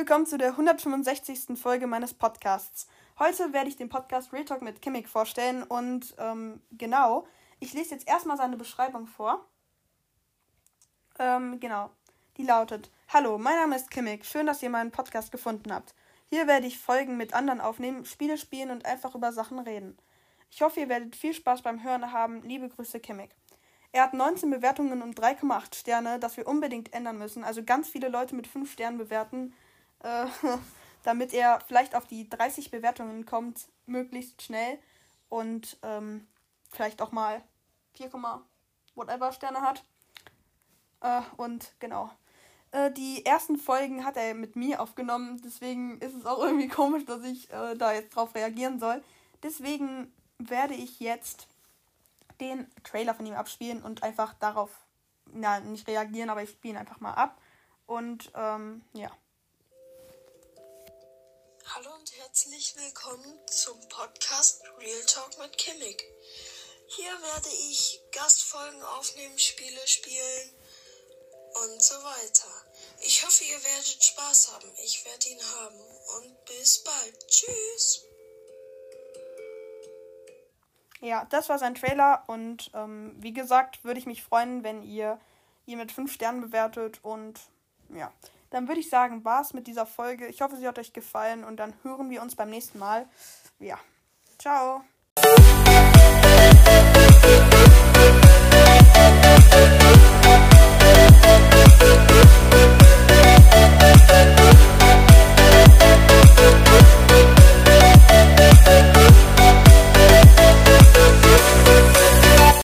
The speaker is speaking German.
willkommen zu der 165. Folge meines Podcasts. Heute werde ich den Podcast Real Talk mit Kimmik vorstellen und ähm, genau, ich lese jetzt erstmal seine Beschreibung vor. Ähm, genau, die lautet: Hallo, mein Name ist Kimmik. Schön, dass ihr meinen Podcast gefunden habt. Hier werde ich Folgen mit anderen aufnehmen, Spiele spielen und einfach über Sachen reden. Ich hoffe, ihr werdet viel Spaß beim Hören haben. Liebe Grüße, Kimmik. Er hat 19 Bewertungen und 3,8 Sterne, das wir unbedingt ändern müssen. Also ganz viele Leute mit 5 Sternen bewerten, äh, damit er vielleicht auf die 30 Bewertungen kommt, möglichst schnell. Und ähm, vielleicht auch mal 4, whatever Sterne hat. Äh, und genau. Äh, die ersten Folgen hat er mit mir aufgenommen, deswegen ist es auch irgendwie komisch, dass ich äh, da jetzt drauf reagieren soll. Deswegen werde ich jetzt den Trailer von ihm abspielen und einfach darauf, na, nicht reagieren, aber ich spiele ihn einfach mal ab. Und ähm, ja. Hallo und herzlich willkommen zum Podcast Real Talk mit Kimmik. Hier werde ich Gastfolgen aufnehmen, Spiele spielen und so weiter. Ich hoffe, ihr werdet Spaß haben. Ich werde ihn haben. Und bis bald. Tschüss. Ja, das war sein Trailer und ähm, wie gesagt, würde ich mich freuen, wenn ihr ihn mit 5 Sternen bewertet und ja, dann würde ich sagen, war es mit dieser Folge. Ich hoffe, sie hat euch gefallen und dann hören wir uns beim nächsten Mal. Ja. Ciao.